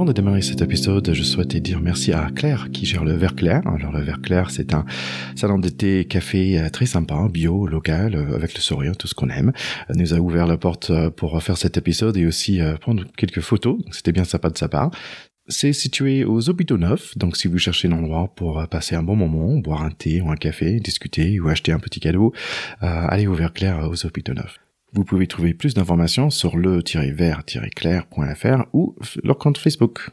Avant de démarrer cet épisode, je souhaitais dire merci à Claire qui gère le Verre Clair. Alors le Verre Clair, c'est un salon d'été café euh, très sympa, bio, local, euh, avec le sourire, tout ce qu'on aime. Elle nous a ouvert la porte euh, pour faire cet épisode et aussi prendre quelques photos. C'était bien sympa de sa part. C'est situé aux hôpitaux neufs, donc si vous cherchez un endroit pour passer un bon moment, boire un thé ou un café, discuter ou acheter un petit cadeau, allez au Verre Clair aux hôpitaux neufs. Vous pouvez trouver plus d'informations sur le-vert-clair.fr ou leur compte Facebook.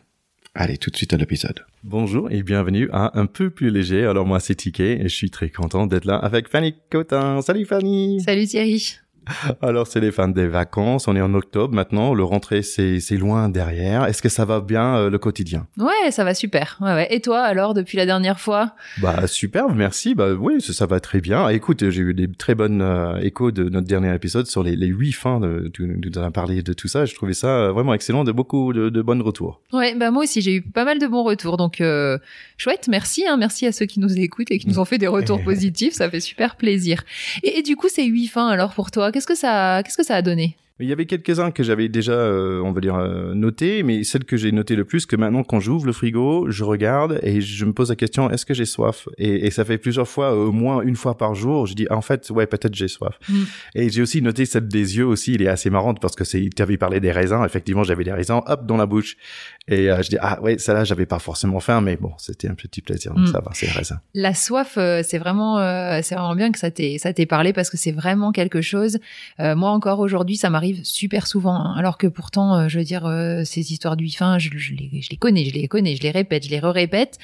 Allez, tout de suite à l'épisode. Bonjour et bienvenue à Un peu plus léger. Alors moi c'est Ticket et je suis très content d'être là avec Fanny Cotin. Salut Fanny Salut Thierry alors, c'est les fins des vacances. On est en octobre maintenant. Le rentrée, c'est, loin derrière. Est-ce que ça va bien euh, le quotidien? Ouais, ça va super. Ouais, ouais. Et toi, alors, depuis la dernière fois? Bah, super, merci. Bah, oui, ça, ça, va très bien. Écoute, j'ai eu des très bonnes euh, échos de notre dernier épisode sur les, les huit fins. De, tu nous as parlé de tout ça. Je trouvais ça euh, vraiment excellent, de beaucoup de, de bonnes retours. Ouais, bah moi aussi, j'ai eu pas mal de bons retours. Donc, euh, chouette, merci. Hein, merci à ceux qui nous écoutent et qui nous ont fait des retours positifs. Ça fait super plaisir. Et, et du coup, ces huit fins, alors pour toi, qu'est-ce que ça, qu'est-ce que ça a donné? Il y avait quelques-uns que j'avais déjà, euh, on va dire, euh, notés, mais celle que j'ai notée le plus, que maintenant, quand j'ouvre le frigo, je regarde et je me pose la question, est-ce que j'ai soif? Et, et, ça fait plusieurs fois, au moins une fois par jour, je dis, en fait, ouais, peut-être j'ai soif. Mm. Et j'ai aussi noté celle des yeux aussi, il est assez marrante parce que c'est, tu avais parlé des raisins, effectivement, j'avais des raisins, hop, dans la bouche. Et euh, je dis, ah ouais, ça là, j'avais pas forcément faim, mais bon, c'était un petit plaisir, donc mm. ça va, c'est raisin. La soif, c'est vraiment, c'est vraiment bien que ça t'ait, ça t'ait parlé parce que c'est vraiment quelque chose. moi encore aujourd'hui, ça m'arrive super souvent Hein. alors que pourtant, euh, je veux dire, euh, ces histoires du fin, je, les, je, les, connais, je les connais, je les répète, je les re-répète.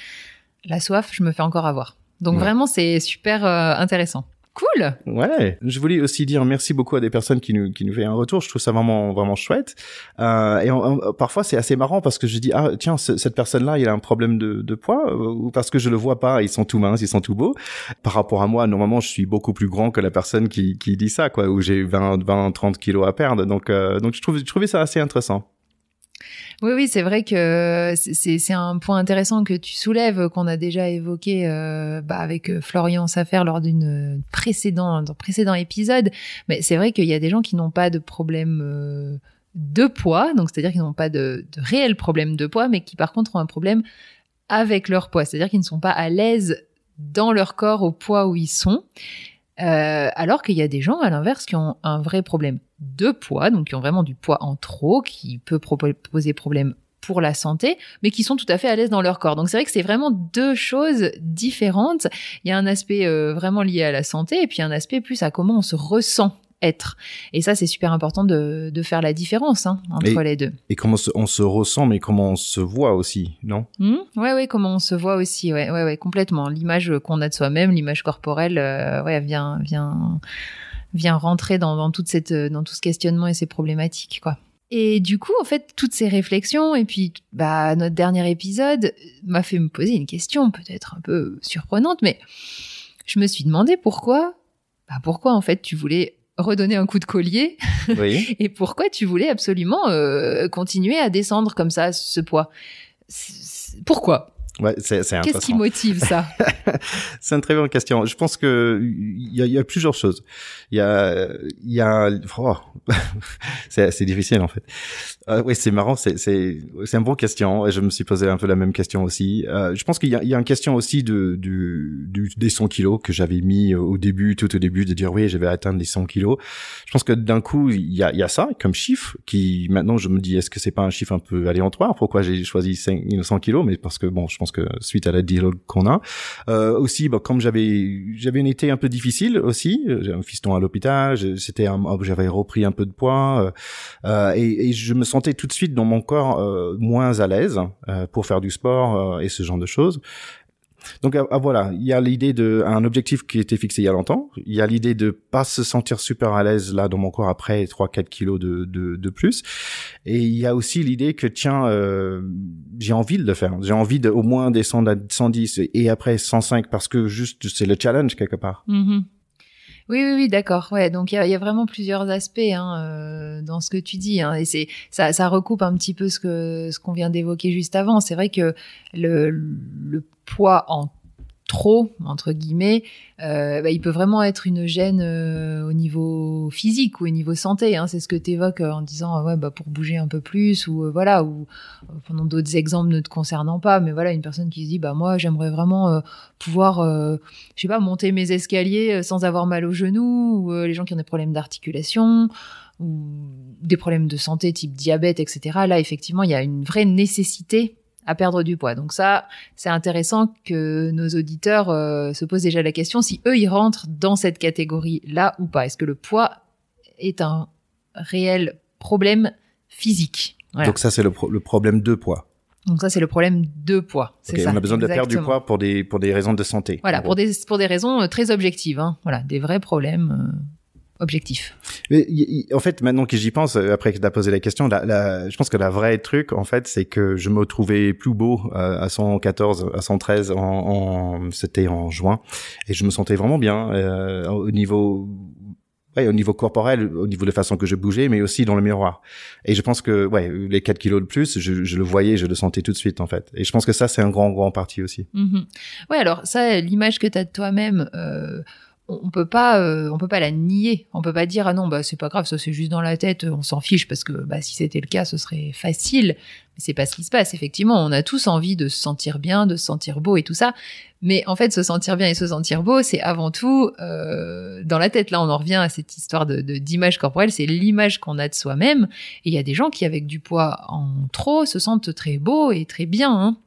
La soif, je me fais encore avoir. Donc vraiment, c'est super euh, intéressant. Cool. Ouais. Je voulais aussi dire merci beaucoup à des personnes qui nous qui nous fait un retour. Je trouve ça vraiment vraiment chouette. Euh, et parfois c'est assez marrant parce que je dis ah tiens cette personne là il a un problème de, de poids euh, ou parce que je le vois pas ils sont tout minces ils sont tout beaux. Par rapport à moi normalement je suis beaucoup plus grand que la personne qui qui dit ça quoi où j'ai 20 20 30 kilos à perdre donc euh, donc je trouve je trouvais ça assez intéressant. Oui, oui, c'est vrai que c'est un point intéressant que tu soulèves, qu'on a déjà évoqué euh, bah, avec euh, Florian Safer lors d'une précédent, épisode. Mais c'est vrai qu'il y a des gens qui n'ont pas de problème euh, de poids, donc c'est-à-dire qu'ils n'ont pas de, de réel problème de poids, mais qui par contre ont un problème avec leur poids, c'est-à-dire qu'ils ne sont pas à l'aise dans leur corps au poids où ils sont. Euh, alors qu'il y a des gens, à l'inverse, qui ont un vrai problème de poids, donc qui ont vraiment du poids en trop, qui peut poser problème pour la santé, mais qui sont tout à fait à l'aise dans leur corps. Donc c'est vrai que c'est vraiment deux choses différentes. Il y a un aspect euh, vraiment lié à la santé, et puis un aspect plus à comment on se ressent être. Et ça, c'est super important de, de, faire la différence hein, entre les deux. Et comment on se ressent, mais comment on se voit aussi, non? Mmh, Ouais, ouais, comment on se voit aussi, ouais, ouais, ouais complètement. L'image qu'on a de soi-même, l'image corporelle, euh, ouais, vient, vient, vient rentrer dans, dans toute cette, dans tout ce questionnement et ces problématiques, quoi. Et du coup, en fait, toutes ces réflexions et puis bah notre dernier épisode m'a fait me poser une question peut-être un peu surprenante, mais je me suis demandé pourquoi, bah pourquoi en fait tu voulais redonner un coup de collier oui. et pourquoi tu voulais absolument euh, continuer à descendre comme ça ce poids? Pourquoi? Ouais, c'est, c'est Qu'est-ce qui motive ça? C'est une très bonne question. Je pense que il y a, y a, plusieurs choses. Il y a, il y a, oh, c'est, c'est difficile en fait. Euh, oui, c'est marrant. C'est, c'est, c'est une bonne question. Et je me suis posé un peu la même question aussi. Euh, je pense qu'il y a, il y a une question aussi de, du, du, des 100 kilos que j'avais mis au début, tout au début, de dire oui, je vais atteindre les 100 kilos. Je pense que d'un coup, il y a, il y a ça comme chiffre qui maintenant je me dis est-ce que c'est pas un chiffre un peu aléatoire? Pourquoi j'ai choisi 100 kilos? Mais parce que bon, je pense que suite à la dialogue qu'on a. Euh, aussi, bah, comme j'avais j'avais une été un peu difficile aussi, j'ai un fiston à l'hôpital, c'était j'avais repris un peu de poids euh, euh, et, et, je me sentais tout de suite dans mon corps euh, moins à l'aise euh, pour faire du sport et ce genre de choses. Donc ah, ah, voilà, il y a l'idée de un objectif qui était fixé il y a longtemps. Il y a l'idée de pas se sentir super à l'aise là dans mon corps après 3-4 kilos de, de, de, plus. Et il y a aussi l'idée que tiens, euh, j'ai envie de le faire. J'ai envie de au moins descendre à 110 et après 105 parce que juste c'est le challenge quelque part. Mm-hmm. Oui, oui, oui, d'accord. Ouais, donc il y a, vraiment plusieurs aspects hein, euh, dans ce que tu dis, hein, et c'est ça, ça recoupe un petit peu ce que ce qu'on vient d'évoquer juste avant. C'est vrai que le, le poids en trop entre guillemets, euh, bah, il peut vraiment être une gêne euh, au niveau physique ou au niveau santé. Hein. C'est ce que tu évoques euh, en disant ouais bah pour bouger un peu plus ou voilà ou pendant d'autres exemples ne te concernant pas, mais voilà une personne qui se dit bah moi j'aimerais vraiment pouvoir je sais pas monter mes escaliers sans avoir mal aux genoux ou les gens qui ont des problèmes d'articulation ou des problèmes de santé type diabète etc. Là effectivement il y a une vraie nécessité à perdre du poids. Donc ça, c'est intéressant que nos auditeurs euh, se posent déjà la question si eux, ils rentrent dans cette catégorie-là ou pas. Est-ce que le poids est un réel problème physique? Donc ça, c'est le, problème de poids. Donc ça, c'est le problème de poids. Okay, on a besoin de perdre du poids pour des, pour des raisons de santé. Voilà, pour des, pour des raisons euh, très objectives. Hein. Voilà, des vrais problèmes. Euh, objectif. Mais, en fait, maintenant que j'y pense, euh, après que tu as posé la question, la, je pense que la vraie truc, en fait, c'est que je me trouvais plus beau euh, à 114, à 113, en, en c'était en juin, et je me sentais vraiment bien euh, au niveau ouais, au niveau corporel, au niveau de la façon que je bougeais, mais aussi dans le miroir. Et je pense que, ouais, les 4 kilos de plus, je, je le voyais, je le sentais tout de suite, en fait. Et je pense que ça, c'est un grand, grand parti aussi. Mm-hmm. Ouais, alors ça, l'image que tu as de toi-même, euh, on peut pas euh, on peut pas la nier. On peut pas dire ah non bah c'est pas grave ça c'est juste dans la tête on s'en fiche parce que bah si c'était le cas ce serait facile. Mais c'est pas ce qui se passe effectivement. On a tous envie de se sentir bien de se sentir beau et tout ça. Mais en fait se sentir bien et se sentir beau c'est avant tout euh, dans la tête. Là on en revient à cette histoire de d'image corporelle. C'est l'image qu'on a de soi-même. Et il y a des gens qui avec du poids en trop se sentent très beaux et très bien hein.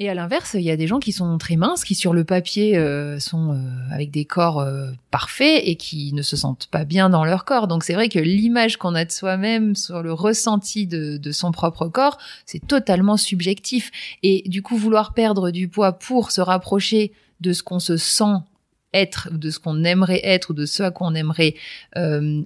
Et à l'inverse, il y a des gens qui sont très minces, qui sur le papier euh, sont euh, avec des corps euh, parfaits et qui ne se sentent pas bien dans leur corps. Donc c'est vrai que l'image qu'on a de soi-même sur le ressenti de, de son propre corps, c'est totalement subjectif. Et du coup, vouloir perdre du poids pour se rapprocher de ce qu'on se sent être, de ce qu'on aimerait être ou de ce à quoi on aimerait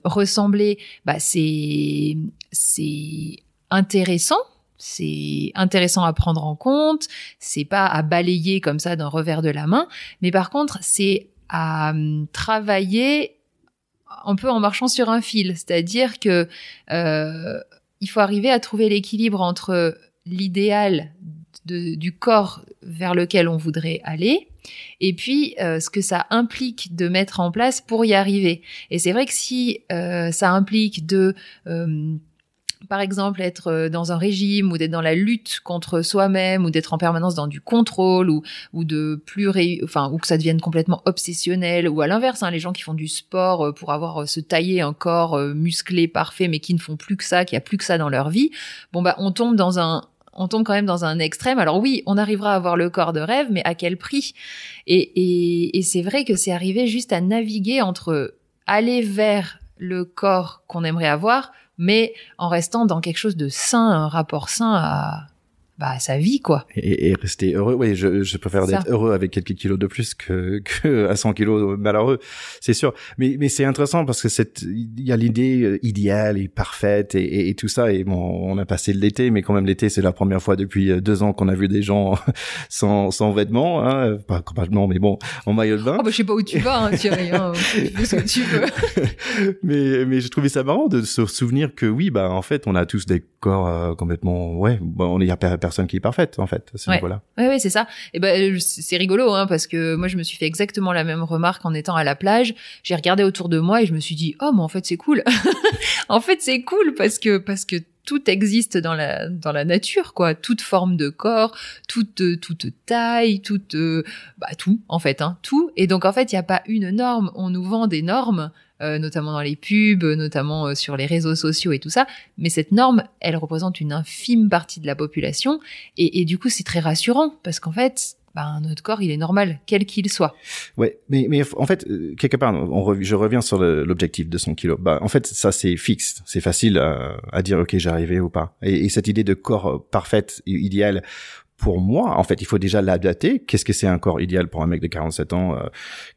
ressembler, bah c'est c'est intéressant c'est intéressant à prendre en compte, c'est pas à balayer comme ça d'un revers de la main, mais par contre, c'est à hum, travailler un peu en marchant sur un fil, c'est-à-dire que euh, il faut arriver à trouver l'équilibre entre l'idéal du corps vers lequel on voudrait aller et puis euh, ce que ça implique de mettre en place pour y arriver. Et c'est vrai que si euh, ça implique de hum, par exemple être euh, dans un régime ou d'être dans la lutte contre soi-même ou d'être en permanence dans du contrôle ou ou de plus enfin ou que ça devienne complètement obsessionnel ou à l'inverse hein, les gens qui font du sport euh, pour avoir euh, se tailler un corps musclé parfait mais qui ne font plus que ça qui a plus que ça dans leur vie bon bah on tombe dans un on tombe quand même dans un extrême. Alors oui, on arrivera à avoir le corps de rêve, mais à quel prix? Et, et, et c'est vrai que c'est arrivé juste à naviguer entre aller vers le corps qu'on aimerait avoir, mais en restant dans quelque chose de sain, un rapport sain à, bah, sa vie, quoi. Et, rester heureux. Oui, je, je préfère d'être heureux avec quelques kilos de plus que, que à 100 kilos malheureux, c'est sûr. Mais, mais c'est intéressant parce que c'est, il y a l'idée euh, idéale et parfaite et, et, tout ça. Et bon, on a passé l'été, mais quand même l'été, c'est la première fois depuis euh, deux ans qu'on a vu des gens sans, sans vêtements, hein, pas complètement, mais bon, en maillot de bain. Oh, bah, je sais pas où tu vas, hein, Thierry, hein, ce que tu veux. mais, mais j'ai trouvé ça marrant de se souvenir que oui, bah, en fait, on a tous des corps euh, complètement, ouais, bon, on est a personne qui est parfaite en fait. ouais. Ouais, c'est ça. Et ben c'est rigolo hein, parce que moi je me suis fait exactement la même remarque en étant à la plage. J'ai regardé autour de moi et je me suis dit oh mais en fait c'est cool. en fait c'est cool parce que parce que tout existe dans la dans la nature quoi toute forme de corps toute toute taille toute bah tout en fait hein tout et donc en fait il y a pas une norme on nous vend des normes euh, notamment dans les pubs, notamment euh, sur les réseaux sociaux et tout ça. Mais cette norme, elle représente une infime partie de la population et, et du coup c'est très rassurant parce qu'en fait bah, notre corps, il est normal, quel qu'il soit. Ouais, mais, mais en fait, euh, quelque part, on je reviens sur l'objectif de 100 kilos. Bah, en fait, ça, c'est fixe. C'est facile à, à, dire, OK, j'arrivais ou pas. Et, et, cette idée de corps parfait, idéal, pour moi, en fait, il faut déjà l'adapter. Qu'est-ce que c'est un corps idéal pour un mec de 47 ans euh,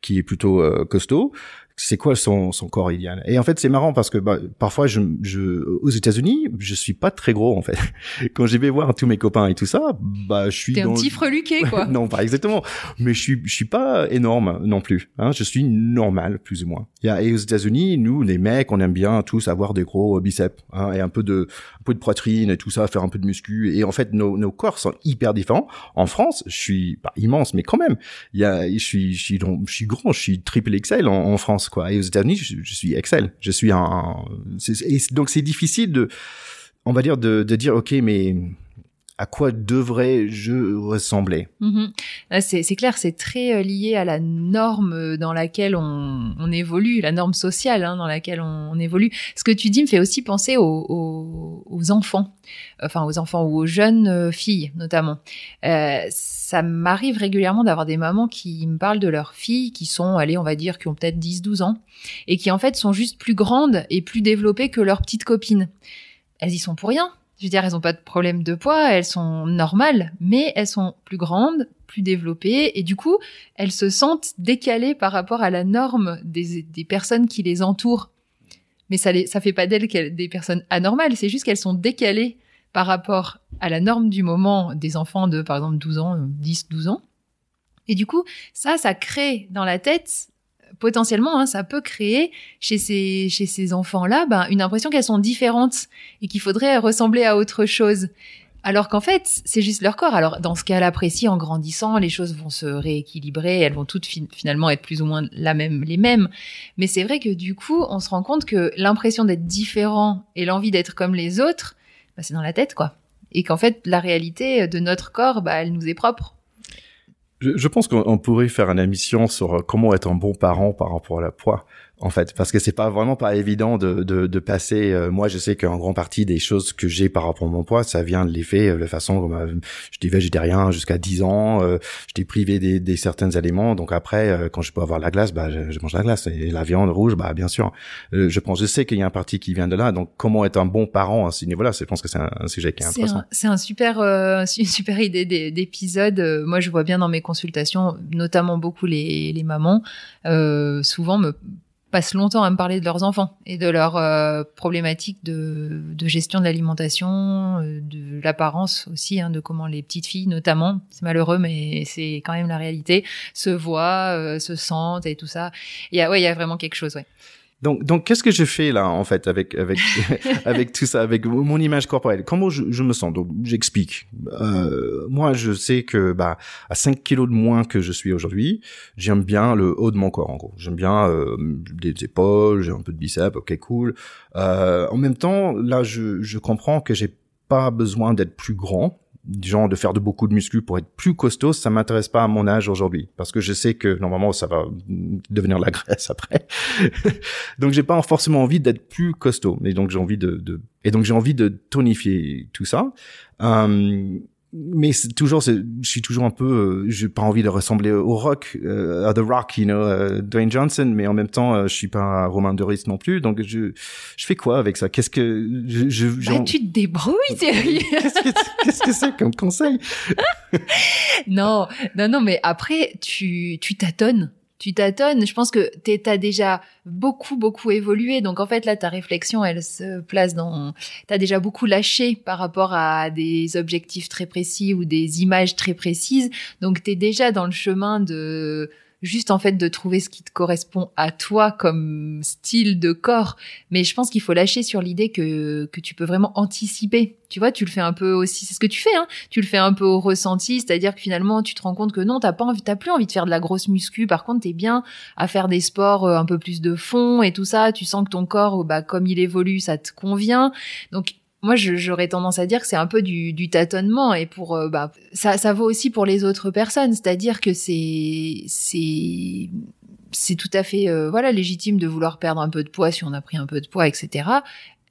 qui est plutôt euh, costaud? C'est quoi son, son corps idéal? Et en fait, c'est marrant parce que bah, parfois, je, je, aux États-Unis, je suis pas très gros en fait. Quand je vais voir tous mes copains et tout ça, bah je suis. T'es un petit freluqué quoi. non, pas exactement. Mais je suis, je suis pas énorme non plus. Hein. Je suis normal plus ou moins. Et aux États-Unis, nous, les mecs, on aime bien tous avoir des gros biceps hein, et un peu de, un peu de poitrine et tout ça, faire un peu de muscu. Et en fait, nos, nos corps sont hyper différents. En France, je suis pas immense, mais quand même, il y a, je suis, je suis, je suis grand, je suis triple XL en, en France quoi. Et aux États-Unis, je, suis Excel. Je suis un, donc c'est difficile de, on va dire de, de dire ok, mais à quoi devrais-je ressembler mm-hmm. C'est clair, c'est très euh, lié à la norme dans laquelle on, évolue, la norme sociale hein, dans laquelle on, évolue. Ce que tu dis me fait aussi penser aux, enfants, enfin aux enfants ou aux jeunes euh, filles notamment. Euh, ça m'arrive régulièrement d'avoir des mamans qui me parlent de leurs filles qui sont, allez, on va dire, qui ont peut-être 10-12 ans et qui en fait sont juste plus grandes et plus développées que leurs petites copines. Elles y sont pour rien je veux dire, elles n'ont pas de problème de poids, elles sont normales, mais elles sont plus grandes, plus développées, et du coup, elles se sentent décalées par rapport à la norme des, personnes qui les entourent. Mais ça ne ça fait pas d'elles des personnes anormales, c'est juste qu'elles sont décalées par rapport à la norme du moment des enfants de, par exemple, 12 ans, 10, 12 ans. Et du coup, ça, ça crée dans la tête potentiellement, hein, ça peut créer chez ces, chez ces enfants-là ben, une impression qu'elles sont différentes et qu'il faudrait ressembler à autre chose. Alors qu'en fait, c'est juste leur corps. Alors dans ce cas-là précis, en grandissant, les choses vont se rééquilibrer, elles vont toutes finalement être plus ou moins la même, les mêmes. Mais c'est vrai que du coup, on se rend compte que l'impression d'être différent et l'envie d'être comme les autres, ben, c'est dans la tête, quoi. Et qu'en fait, la réalité de notre corps, bah, elle nous est propre. Je, pense qu'on pourrait faire une émission sur comment être un bon parent par rapport à la poids en fait, parce que c'est pas vraiment pas évident de, de, de passer. Euh, moi, je sais qu'en grande partie des choses que j'ai par rapport à mon poids, ça vient de l'effet, euh, la façon comme euh, j'étais végétarien jusqu'à 10 ans, euh, j'étais privé des, des certains aliments. Donc après, quand je peux avoir la glace, bah je, je, mange la glace et la viande rouge, bah bien sûr. je pense, je sais qu'il y a une partie qui vient de là. Donc comment être un bon parent à ce niveau-là, je pense que c'est un, sujet qui est, intéressant. C'est un, super, une super idée d'épisode. Moi, je vois bien dans mes consultations, notamment beaucoup les, les mamans, souvent me passent longtemps à me parler de leurs enfants et de leurs euh, problématiques de, de, gestion de l'alimentation, euh, de l'apparence aussi, hein, de comment les petites filles notamment, c'est malheureux mais c'est quand même la réalité, se voient, euh, se sentent et tout ça. Il y a, ouais, il y a vraiment quelque chose, ouais. Donc, donc qu'est-ce que je fais là en fait avec avec avec tout ça, avec mon image corporelle? Comment je, je me sens? Donc, j'explique. Euh, moi, je sais que bah à 5 kilos de moins que je suis aujourd'hui, j'aime bien le haut de mon corps en gros. J'aime bien euh, des épaules, j'ai un peu de biceps, ok cool. Euh, en même temps, là, je je comprends que j'ai pas besoin d'être plus grand genre de faire de beaucoup de muscles pour être plus costaud, ça m'intéresse pas à mon âge aujourd'hui parce que je sais que normalement ça va devenir la graisse après. donc j'ai pas forcément envie d'être plus costaud et donc j'ai envie de, de, et donc j'ai envie de tonifier tout ça. Euh, mais c'est toujours, je suis toujours un peu, euh, j'ai pas envie de ressembler au Rock, euh, à The Rock, you know, euh, Dwayne Johnson, mais en même temps, euh, je suis pas Romain Doris non plus, donc je, je fais quoi avec ça? Qu'est-ce que je, je bah, tu te débrouilles, Thierry. Qu'est-ce que c'est comme conseil? Non, non, non, mais après, tu, tu tâtonnes tu tâtonnes. Je pense que tu as déjà beaucoup, beaucoup évolué. Donc, en fait, là, ta réflexion, elle se place dans... Tu as déjà beaucoup lâché par rapport à des objectifs très précis ou des images très précises. Donc, tu es déjà dans le chemin de juste en fait de trouver ce qui te correspond à toi comme style de corps. Mais je pense qu'il faut lâcher sur l'idée que, que tu peux vraiment anticiper. Tu vois, tu le fais un peu aussi, c'est ce que tu fais, hein. Tu le fais un peu au ressenti, c'est-à-dire que finalement, tu te rends compte que non, t'as pas envie, t'as plus envie de faire de la grosse muscu. Par contre, t'es bien à faire des sports euh, un peu plus de fond et tout ça. Tu sens que ton corps, bah, comme il évolue, ça te convient. Donc, moi j'aurais tendance à dire que c'est un peu du, tâtonnement et pour euh, bah ça ça vaut aussi pour les autres personnes. C'est-à-dire que c'est c'est c'est tout à fait euh, voilà légitime de vouloir perdre un peu de poids si on a pris un peu de poids etc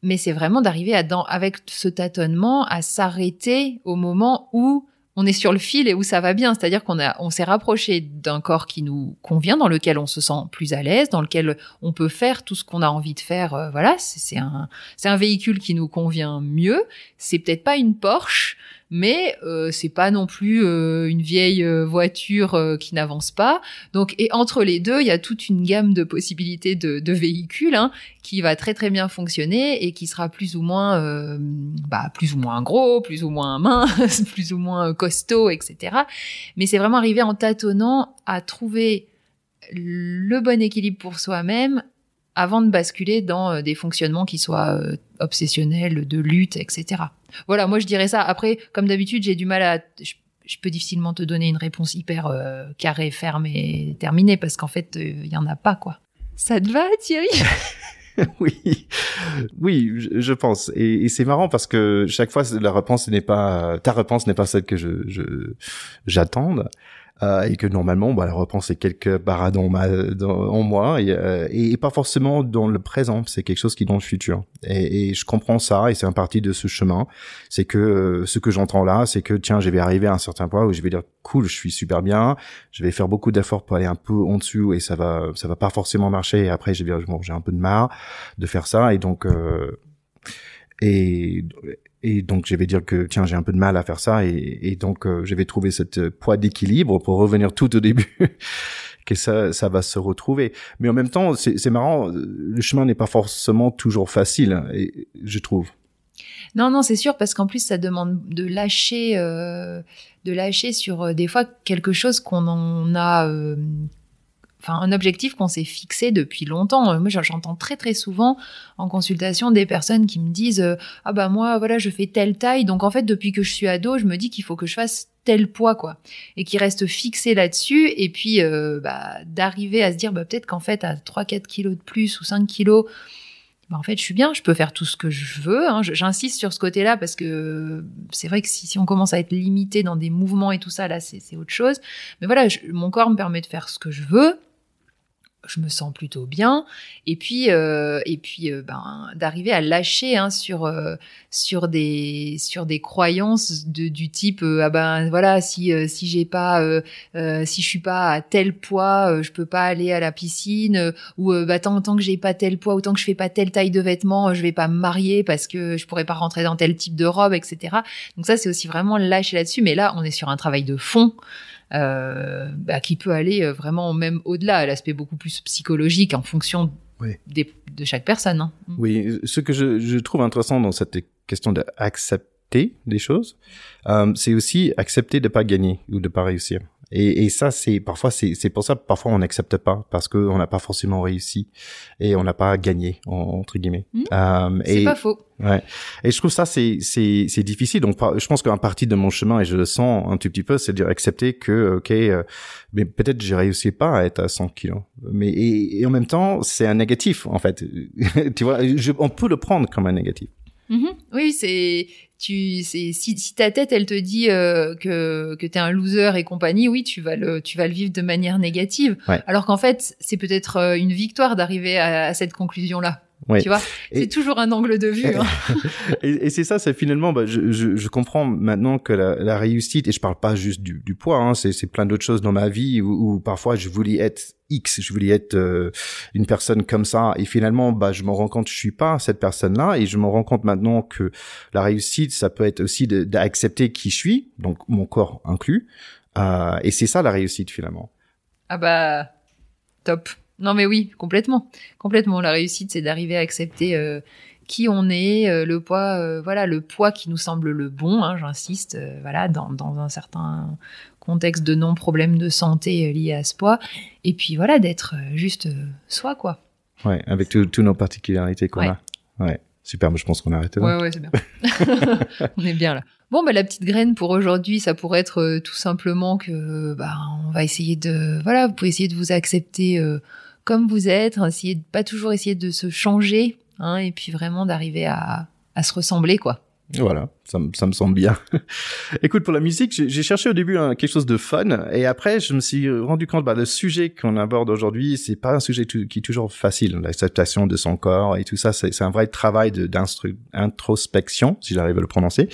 mais c'est vraiment d'arriver à avec ce tâtonnement à s'arrêter au moment où on est sur le fil et où ça va bien. C'est-à-dire qu'on a, on s'est rapproché d'un corps qui nous convient, dans lequel on se sent plus à l'aise, dans lequel on peut faire tout ce qu'on a envie de faire. Euh, voilà, c'est un, c'est un véhicule qui nous convient mieux. C'est peut-être pas une Porsche, mais euh, c'est pas non plus euh, une vieille euh, voiture euh, qui n'avance pas. Donc, et entre les deux, il y a toute une gamme de possibilités de, de véhicules hein, qui va très très bien fonctionner et qui sera plus ou moins, euh, bah, plus ou moins gros, plus ou moins mince, plus ou moins costaud, etc. Mais c'est vraiment arriver en tâtonnant à trouver le bon équilibre pour soi-même avant de basculer dans euh, des fonctionnements qui soient obsessionnels, de lutte, etc. Voilà, moi je dirais ça. Après, comme d'habitude, j'ai du mal à... Je, je peux difficilement te donner une réponse hyper euh, carrée, ferme et terminée, parce qu'en fait, il euh, y en a pas, quoi. Ça te va, Thierry? Oui, oui, je, je pense. Et, et c'est marrant parce que chaque fois, la réponse n'est pas, ta réponse n'est pas celle que je, je, j'attende. Et que normalement, bah, la réponse est quelque part dans ma, en moi et, euh, et, pas forcément dans le présent. C'est quelque chose qui est dans le futur. Et, et je comprends ça et c'est un partie de ce chemin. C'est que euh, ce que j'entends là, c'est que tiens, je vais arriver à un certain point où je vais dire cool, je suis super bien. Je vais faire beaucoup d'efforts pour aller un peu en dessous et ça va, ça va pas forcément marcher. Et après, dire bon, j'ai un peu de marre de faire ça et donc euh, et et donc, je vais dire que, tiens, j'ai un peu de mal à faire ça. Et, donc, euh, je vais trouver cette euh, poids d'équilibre pour revenir tout au début. que ça, ça va se retrouver. Mais en même temps, c'est marrant, le chemin n'est pas forcément toujours facile, et, je trouve. Non, non, c'est sûr, parce qu'en plus, ça demande de lâcher, euh, de lâcher sur euh, des fois quelque chose qu'on en a euh, enfin un objectif qu'on s'est fixé depuis longtemps. Moi, j'entends très très souvent en consultation des personnes qui me disent euh, ah bah moi voilà je fais telle taille donc en fait depuis que je suis ado je me dis qu'il faut que je fasse tel poids quoi et qui restent fixés là-dessus et puis euh, bah, d'arriver à se dire bah peut-être qu'en fait à 3 4 kilos de plus ou 5 kilos bah, en fait, je suis bien, je peux faire tout ce que je veux. Hein. J'insiste sur ce côté-là parce que c'est vrai que si, on commence à être limité dans des mouvements et tout ça, là, c'est autre chose. Mais voilà, mon corps me permet de faire ce que je veux je me sens plutôt bien. Et puis euh, et puis euh, ben d'arriver à lâcher hein, sur euh, sur des sur des croyances de, du type euh, ah ben voilà si euh, si j'ai pas si je suis pas à tel poids je peux pas aller à la piscine ou bah tant, tant que j'ai pas tel poids autant que je fais pas telle taille de vêtements je vais pas me marier parce que je pourrais pas rentrer dans tel type de robe etc donc ça c'est aussi vraiment lâcher là-dessus. Mais là on est sur un travail de fond bah, qui peut aller euh, vraiment même au-delà, à l'aspect beaucoup plus psychologique en fonction oui. des, de chaque personne. Hein. Oui, ce que je, je, trouve intéressant dans cette question d'accepter des choses, euh, c'est aussi accepter de pas gagner ou de pas réussir. Et, et ça, c'est parfois, c'est pour ça, parfois on n'accepte pas parce qu'on n'a pas forcément réussi et on n'a pas gagné entre guillemets. Mmh. Euh, c'est pas faux. Ouais. Et je trouve ça c'est c'est c'est difficile. Donc je pense qu'un partie de mon chemin et je le sens un tout petit peu, c'est de dire accepter que ok, euh, mais peut-être je réussis pas à être à 100 kilos. Mais et, et en même temps c'est un négatif en fait. tu vois, je, on peut le prendre comme un négatif. Mmh. Oui, c'est tu c'est si, si ta tête elle te dit euh, que que t'es un loser et compagnie, oui, tu vas le tu vas le vivre de manière négative. Ouais. Alors qu'en fait, c'est peut-être euh, une victoire d'arriver à, à cette conclusion là. Oui. Tu vois, c'est toujours un angle de vue. Hein. et, et c'est ça, c'est finalement, bah, je, je, je, comprends maintenant que la, la, réussite, et je parle pas juste du, du poids, hein, c'est plein d'autres choses dans ma vie où, où, parfois je voulais être X, je voulais être euh, une personne comme ça, et finalement, bah, je me rends compte que je suis pas cette personne-là, et je me rends compte maintenant que la réussite, ça peut être aussi d'accepter qui je suis, donc mon corps inclus, euh, et c'est ça la réussite finalement. Ah bah, top. Non mais oui, complètement, complètement. La réussite, c'est d'arriver à accepter euh, qui on est, euh, le poids, euh, voilà, le poids qui nous semble le bon. Hein, J'insiste, voilà, dans, dans un certain contexte de non problème de santé lié à ce poids. Et puis voilà, d'être juste soi, quoi. Ouais, avec toutes nos particularités qu'on Ouais. a. Ouais, super. Je pense qu'on a arrêté là. Ouais, ouais, c'est bien. on est bien là. Bon, bah, la petite graine pour aujourd'hui, ça pourrait être euh, tout simplement que, bah, on va essayer de, voilà, vous pouvez essayer de vous accepter euh, comme vous êtes, hein, essayer de pas toujours essayer de se changer, hein, et puis vraiment d'arriver à, à se ressembler, quoi. Voilà, ça, ça me semble bien. Écoute, pour la musique, j'ai cherché au début hein, quelque chose de fun, et après, je me suis rendu compte, bah, le sujet qu'on aborde aujourd'hui, c'est pas un sujet qui est toujours facile. L'acceptation de son corps et tout ça, c'est un vrai travail de- d'introspection, si j'arrive à le prononcer.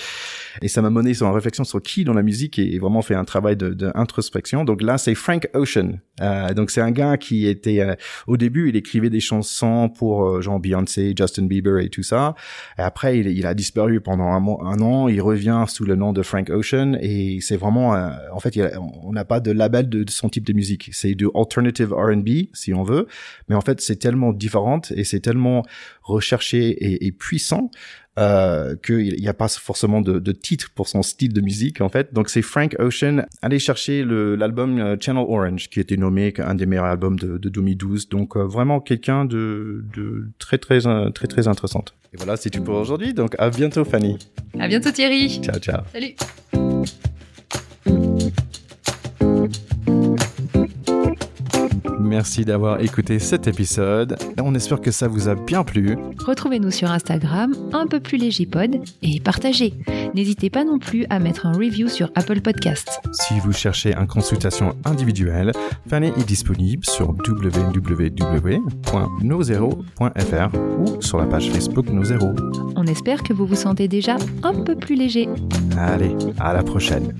Et ça m'a mené sur une réflexion sur qui dans la musique et vraiment fait un travail de, de introspection. Donc là, c'est Frank Ocean. Euh, donc c'est un gars qui était euh, au début, il écrivait des chansons pour euh, genre Beyoncé, Justin Bieber et tout ça. Et après, il, il a disparu pendant un, mois- un Il revient sous le nom de Frank Ocean et c'est vraiment, en fait, on n'a pas de label de, son type de musique. C'est du alternative R&B, si on veut, mais en fait, c'est tellement différent et c'est tellement recherché et, puissant euh, qu'il n'y a pas forcément de, de, titre pour son style de musique en fait. Donc c'est Frank Ocean. Allez chercher l'album euh, Channel Orange qui a été nommé un des meilleurs albums de, de 2012. Donc euh, vraiment quelqu'un de, de, très très très très très intéressante. Et voilà, c'est tout pour aujourd'hui. Donc à bientôt Fanny. À bientôt Thierry. Ciao ciao. Salut. Merci d'avoir écouté cet épisode. On espère que ça vous a bien plu. Retrouvez-nous sur Instagram, un peu plus léger pod, et partagez. N'hésitez pas non plus à mettre un review sur Apple Podcasts. Si vous cherchez une consultation individuelle, Fanny est disponible sur www.nozero.fr ou sur la page Facebook Nozero. On espère que vous vous sentez déjà un peu plus léger. Allez, à la prochaine.